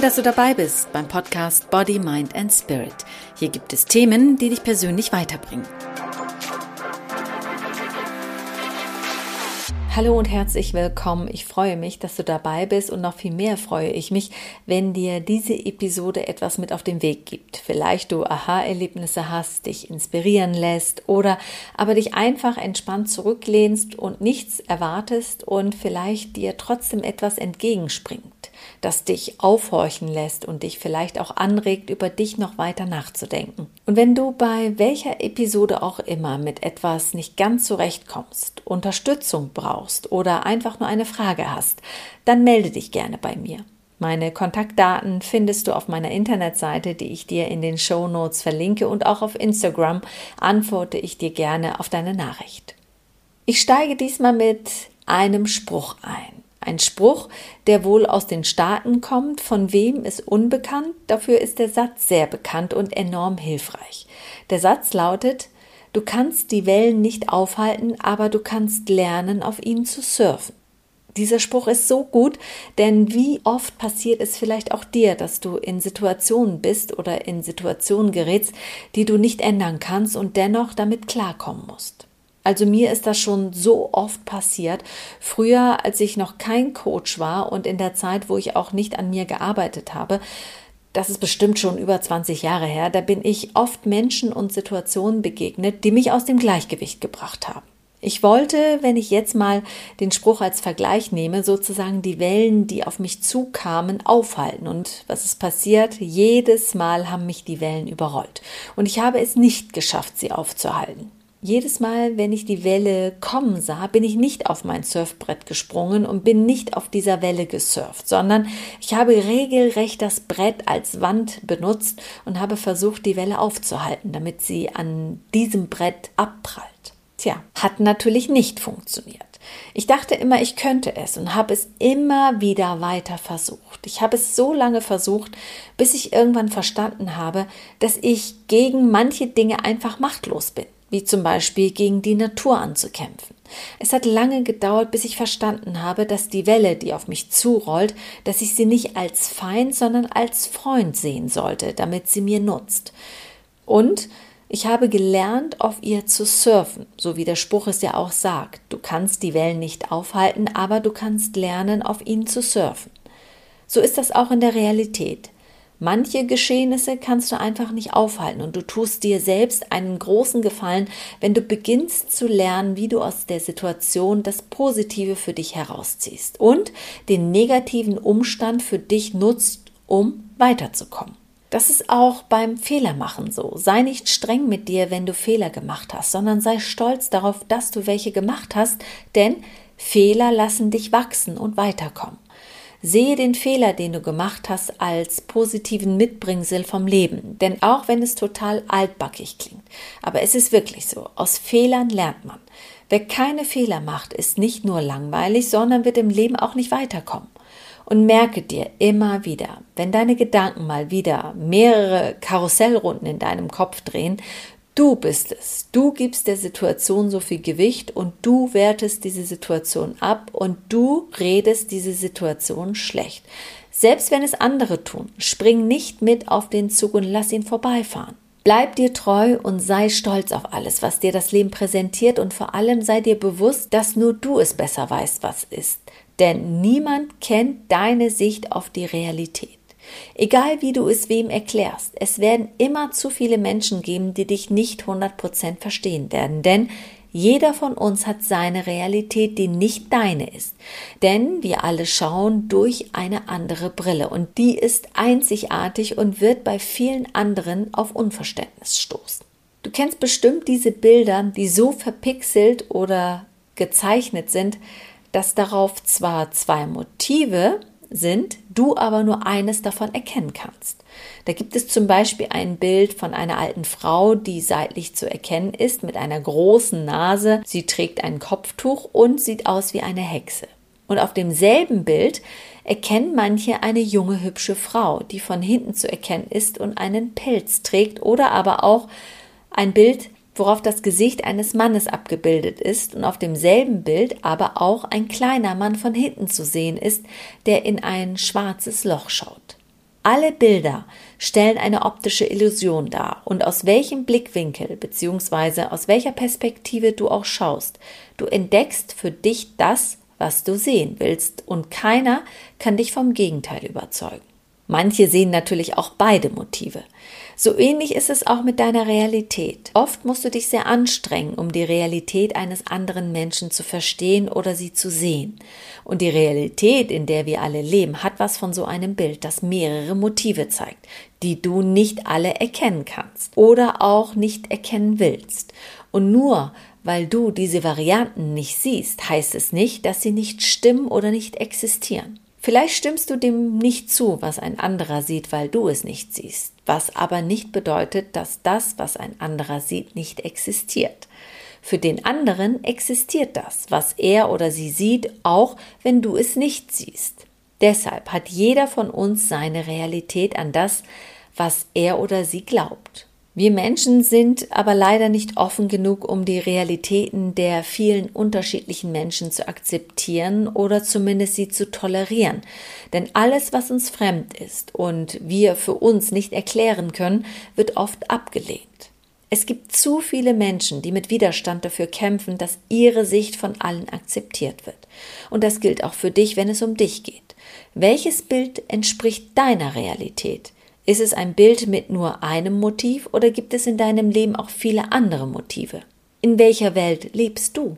Toll, dass du dabei bist beim Podcast Body, Mind and Spirit. Hier gibt es Themen, die dich persönlich weiterbringen. Hallo und herzlich willkommen. Ich freue mich, dass du dabei bist und noch viel mehr freue ich mich, wenn dir diese Episode etwas mit auf den Weg gibt. Vielleicht du Aha-Erlebnisse hast, dich inspirieren lässt oder aber dich einfach entspannt zurücklehnst und nichts erwartest und vielleicht dir trotzdem etwas entgegenspringt das dich aufhorchen lässt und dich vielleicht auch anregt, über dich noch weiter nachzudenken. Und wenn du bei welcher Episode auch immer mit etwas nicht ganz zurechtkommst, Unterstützung brauchst oder einfach nur eine Frage hast, dann melde dich gerne bei mir. Meine Kontaktdaten findest du auf meiner Internetseite, die ich dir in den Show Notes verlinke und auch auf Instagram antworte ich dir gerne auf deine Nachricht. Ich steige diesmal mit einem Spruch ein. Ein Spruch, der wohl aus den Staaten kommt, von wem ist unbekannt, dafür ist der Satz sehr bekannt und enorm hilfreich. Der Satz lautet Du kannst die Wellen nicht aufhalten, aber du kannst lernen, auf ihnen zu surfen. Dieser Spruch ist so gut, denn wie oft passiert es vielleicht auch dir, dass du in Situationen bist oder in Situationen gerätst, die du nicht ändern kannst und dennoch damit klarkommen musst. Also mir ist das schon so oft passiert. Früher, als ich noch kein Coach war und in der Zeit, wo ich auch nicht an mir gearbeitet habe, das ist bestimmt schon über 20 Jahre her, da bin ich oft Menschen und Situationen begegnet, die mich aus dem Gleichgewicht gebracht haben. Ich wollte, wenn ich jetzt mal den Spruch als Vergleich nehme, sozusagen die Wellen, die auf mich zukamen, aufhalten. Und was ist passiert? Jedes Mal haben mich die Wellen überrollt. Und ich habe es nicht geschafft, sie aufzuhalten. Jedes Mal, wenn ich die Welle kommen sah, bin ich nicht auf mein Surfbrett gesprungen und bin nicht auf dieser Welle gesurft, sondern ich habe regelrecht das Brett als Wand benutzt und habe versucht, die Welle aufzuhalten, damit sie an diesem Brett abprallt. Tja, hat natürlich nicht funktioniert. Ich dachte immer, ich könnte es und habe es immer wieder weiter versucht. Ich habe es so lange versucht, bis ich irgendwann verstanden habe, dass ich gegen manche Dinge einfach machtlos bin wie zum Beispiel gegen die Natur anzukämpfen. Es hat lange gedauert, bis ich verstanden habe, dass die Welle, die auf mich zurollt, dass ich sie nicht als Feind, sondern als Freund sehen sollte, damit sie mir nutzt. Und ich habe gelernt, auf ihr zu surfen, so wie der Spruch es ja auch sagt. Du kannst die Wellen nicht aufhalten, aber du kannst lernen, auf ihnen zu surfen. So ist das auch in der Realität. Manche Geschehnisse kannst du einfach nicht aufhalten und du tust dir selbst einen großen Gefallen, wenn du beginnst zu lernen, wie du aus der Situation das Positive für dich herausziehst und den negativen Umstand für dich nutzt, um weiterzukommen. Das ist auch beim Fehlermachen so. Sei nicht streng mit dir, wenn du Fehler gemacht hast, sondern sei stolz darauf, dass du welche gemacht hast, denn Fehler lassen dich wachsen und weiterkommen. Sehe den Fehler, den du gemacht hast, als positiven Mitbringsel vom Leben. Denn auch wenn es total altbackig klingt, aber es ist wirklich so, aus Fehlern lernt man. Wer keine Fehler macht, ist nicht nur langweilig, sondern wird im Leben auch nicht weiterkommen. Und merke dir immer wieder, wenn deine Gedanken mal wieder mehrere Karussellrunden in deinem Kopf drehen, Du bist es. Du gibst der Situation so viel Gewicht und du wertest diese Situation ab und du redest diese Situation schlecht. Selbst wenn es andere tun, spring nicht mit auf den Zug und lass ihn vorbeifahren. Bleib dir treu und sei stolz auf alles, was dir das Leben präsentiert und vor allem sei dir bewusst, dass nur du es besser weißt, was ist. Denn niemand kennt deine Sicht auf die Realität. Egal wie du es wem erklärst, es werden immer zu viele Menschen geben, die dich nicht 100% verstehen werden, denn jeder von uns hat seine Realität, die nicht deine ist. Denn wir alle schauen durch eine andere Brille und die ist einzigartig und wird bei vielen anderen auf Unverständnis stoßen. Du kennst bestimmt diese Bilder, die so verpixelt oder gezeichnet sind, dass darauf zwar zwei Motive, sind, du aber nur eines davon erkennen kannst. Da gibt es zum Beispiel ein Bild von einer alten Frau, die seitlich zu erkennen ist, mit einer großen Nase. Sie trägt ein Kopftuch und sieht aus wie eine Hexe. Und auf demselben Bild erkennen manche eine junge, hübsche Frau, die von hinten zu erkennen ist und einen Pelz trägt oder aber auch ein Bild worauf das Gesicht eines Mannes abgebildet ist und auf demselben Bild aber auch ein kleiner Mann von hinten zu sehen ist, der in ein schwarzes Loch schaut. Alle Bilder stellen eine optische Illusion dar und aus welchem Blickwinkel bzw. aus welcher Perspektive du auch schaust, du entdeckst für dich das, was du sehen willst und keiner kann dich vom Gegenteil überzeugen. Manche sehen natürlich auch beide Motive. So ähnlich ist es auch mit deiner Realität. Oft musst du dich sehr anstrengen, um die Realität eines anderen Menschen zu verstehen oder sie zu sehen. Und die Realität, in der wir alle leben, hat was von so einem Bild, das mehrere Motive zeigt, die du nicht alle erkennen kannst oder auch nicht erkennen willst. Und nur weil du diese Varianten nicht siehst, heißt es nicht, dass sie nicht stimmen oder nicht existieren. Vielleicht stimmst du dem nicht zu, was ein anderer sieht, weil du es nicht siehst, was aber nicht bedeutet, dass das, was ein anderer sieht, nicht existiert. Für den anderen existiert das, was er oder sie sieht, auch wenn du es nicht siehst. Deshalb hat jeder von uns seine Realität an das, was er oder sie glaubt. Wir Menschen sind aber leider nicht offen genug, um die Realitäten der vielen unterschiedlichen Menschen zu akzeptieren oder zumindest sie zu tolerieren. Denn alles, was uns fremd ist und wir für uns nicht erklären können, wird oft abgelehnt. Es gibt zu viele Menschen, die mit Widerstand dafür kämpfen, dass ihre Sicht von allen akzeptiert wird. Und das gilt auch für dich, wenn es um dich geht. Welches Bild entspricht deiner Realität? Ist es ein Bild mit nur einem Motiv oder gibt es in deinem Leben auch viele andere Motive? In welcher Welt lebst du?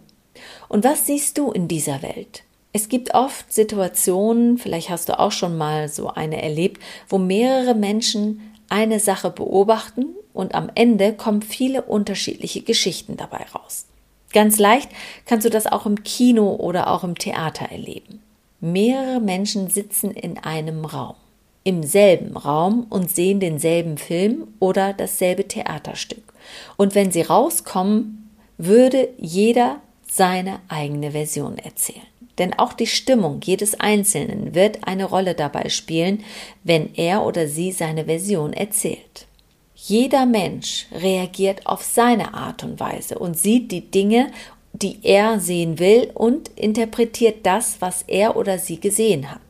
Und was siehst du in dieser Welt? Es gibt oft Situationen, vielleicht hast du auch schon mal so eine erlebt, wo mehrere Menschen eine Sache beobachten und am Ende kommen viele unterschiedliche Geschichten dabei raus. Ganz leicht kannst du das auch im Kino oder auch im Theater erleben. Mehrere Menschen sitzen in einem Raum im selben Raum und sehen denselben Film oder dasselbe Theaterstück. Und wenn sie rauskommen, würde jeder seine eigene Version erzählen. Denn auch die Stimmung jedes Einzelnen wird eine Rolle dabei spielen, wenn er oder sie seine Version erzählt. Jeder Mensch reagiert auf seine Art und Weise und sieht die Dinge, die er sehen will und interpretiert das, was er oder sie gesehen hat.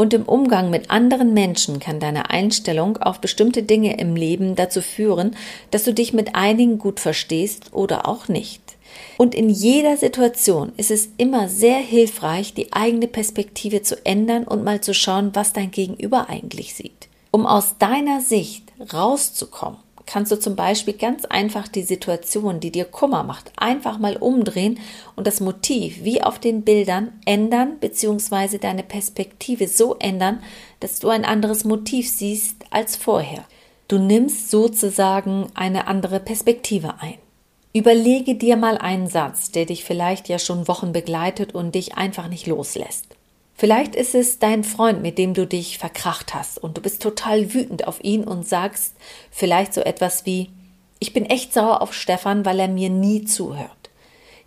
Und im Umgang mit anderen Menschen kann deine Einstellung auf bestimmte Dinge im Leben dazu führen, dass du dich mit einigen gut verstehst oder auch nicht. Und in jeder Situation ist es immer sehr hilfreich, die eigene Perspektive zu ändern und mal zu schauen, was dein Gegenüber eigentlich sieht. Um aus deiner Sicht rauszukommen, kannst du zum Beispiel ganz einfach die Situation, die dir Kummer macht, einfach mal umdrehen und das Motiv wie auf den Bildern ändern bzw. deine Perspektive so ändern, dass du ein anderes Motiv siehst als vorher. Du nimmst sozusagen eine andere Perspektive ein. Überlege dir mal einen Satz, der dich vielleicht ja schon Wochen begleitet und dich einfach nicht loslässt. Vielleicht ist es dein Freund, mit dem du dich verkracht hast und du bist total wütend auf ihn und sagst vielleicht so etwas wie Ich bin echt sauer auf Stefan, weil er mir nie zuhört.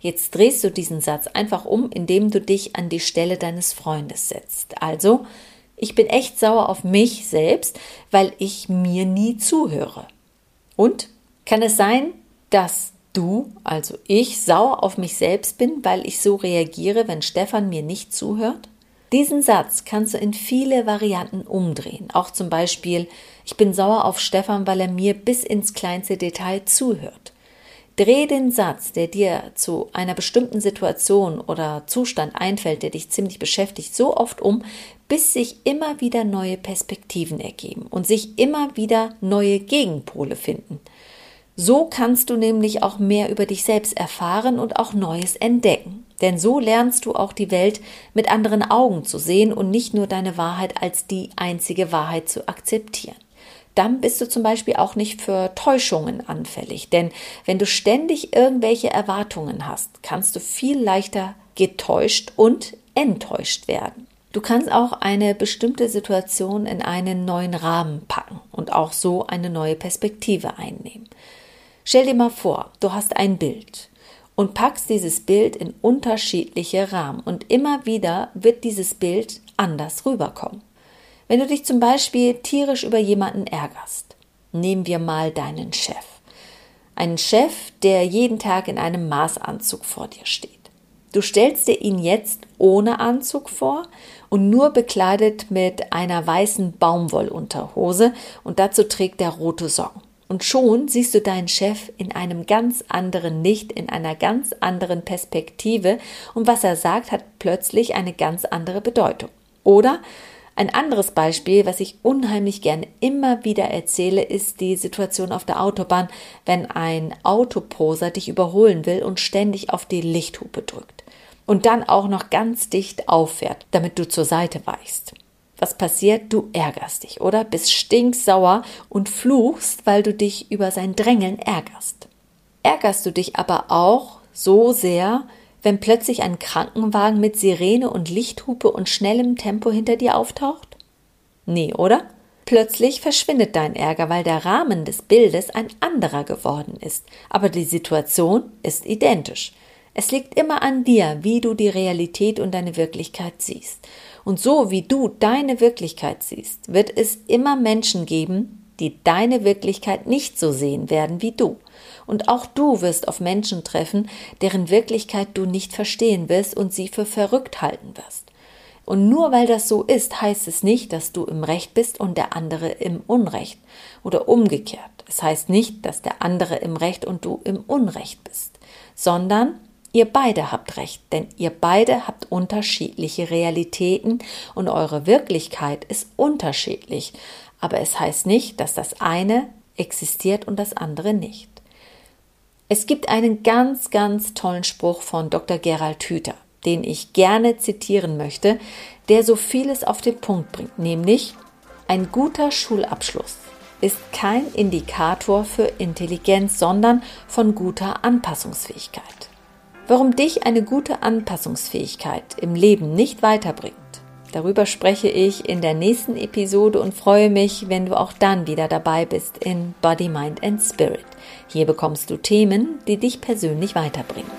Jetzt drehst du diesen Satz einfach um, indem du dich an die Stelle deines Freundes setzt. Also, ich bin echt sauer auf mich selbst, weil ich mir nie zuhöre. Und kann es sein, dass du, also ich, sauer auf mich selbst bin, weil ich so reagiere, wenn Stefan mir nicht zuhört? Diesen Satz kannst du in viele Varianten umdrehen. Auch zum Beispiel, ich bin sauer auf Stefan, weil er mir bis ins kleinste Detail zuhört. Dreh den Satz, der dir zu einer bestimmten Situation oder Zustand einfällt, der dich ziemlich beschäftigt, so oft um, bis sich immer wieder neue Perspektiven ergeben und sich immer wieder neue Gegenpole finden. So kannst du nämlich auch mehr über dich selbst erfahren und auch Neues entdecken. Denn so lernst du auch die Welt mit anderen Augen zu sehen und nicht nur deine Wahrheit als die einzige Wahrheit zu akzeptieren. Dann bist du zum Beispiel auch nicht für Täuschungen anfällig, denn wenn du ständig irgendwelche Erwartungen hast, kannst du viel leichter getäuscht und enttäuscht werden. Du kannst auch eine bestimmte Situation in einen neuen Rahmen packen und auch so eine neue Perspektive einnehmen. Stell dir mal vor, du hast ein Bild und packst dieses Bild in unterschiedliche Rahmen und immer wieder wird dieses Bild anders rüberkommen. Wenn du dich zum Beispiel tierisch über jemanden ärgerst, nehmen wir mal deinen Chef. Einen Chef, der jeden Tag in einem Maßanzug vor dir steht. Du stellst dir ihn jetzt ohne Anzug vor und nur bekleidet mit einer weißen Baumwollunterhose und dazu trägt er rote Socken. Und schon siehst du deinen Chef in einem ganz anderen Licht, in einer ganz anderen Perspektive und was er sagt, hat plötzlich eine ganz andere Bedeutung. Oder ein anderes Beispiel, was ich unheimlich gerne immer wieder erzähle, ist die Situation auf der Autobahn, wenn ein Autoposer dich überholen will und ständig auf die Lichthupe drückt. Und dann auch noch ganz dicht auffährt, damit du zur Seite weichst. Was passiert? Du ärgerst dich, oder? Bist stinksauer und fluchst, weil du dich über sein Drängeln ärgerst. Ärgerst du dich aber auch so sehr, wenn plötzlich ein Krankenwagen mit Sirene und Lichthupe und schnellem Tempo hinter dir auftaucht? Nee, oder? Plötzlich verschwindet dein Ärger, weil der Rahmen des Bildes ein anderer geworden ist, aber die Situation ist identisch. Es liegt immer an dir, wie du die Realität und deine Wirklichkeit siehst. Und so wie du deine Wirklichkeit siehst, wird es immer Menschen geben, die deine Wirklichkeit nicht so sehen werden wie du. Und auch du wirst auf Menschen treffen, deren Wirklichkeit du nicht verstehen wirst und sie für verrückt halten wirst. Und nur weil das so ist, heißt es nicht, dass du im Recht bist und der andere im Unrecht oder umgekehrt. Es heißt nicht, dass der andere im Recht und du im Unrecht bist, sondern ihr beide habt Recht, denn ihr beide habt unterschiedliche Realitäten und eure Wirklichkeit ist unterschiedlich. Aber es heißt nicht, dass das eine existiert und das andere nicht. Es gibt einen ganz, ganz tollen Spruch von Dr. Gerald Hüther, den ich gerne zitieren möchte, der so vieles auf den Punkt bringt, nämlich ein guter Schulabschluss ist kein Indikator für Intelligenz, sondern von guter Anpassungsfähigkeit. Warum dich eine gute Anpassungsfähigkeit im Leben nicht weiterbringt, Darüber spreche ich in der nächsten Episode und freue mich, wenn du auch dann wieder dabei bist in Body, Mind and Spirit. Hier bekommst du Themen, die dich persönlich weiterbringen.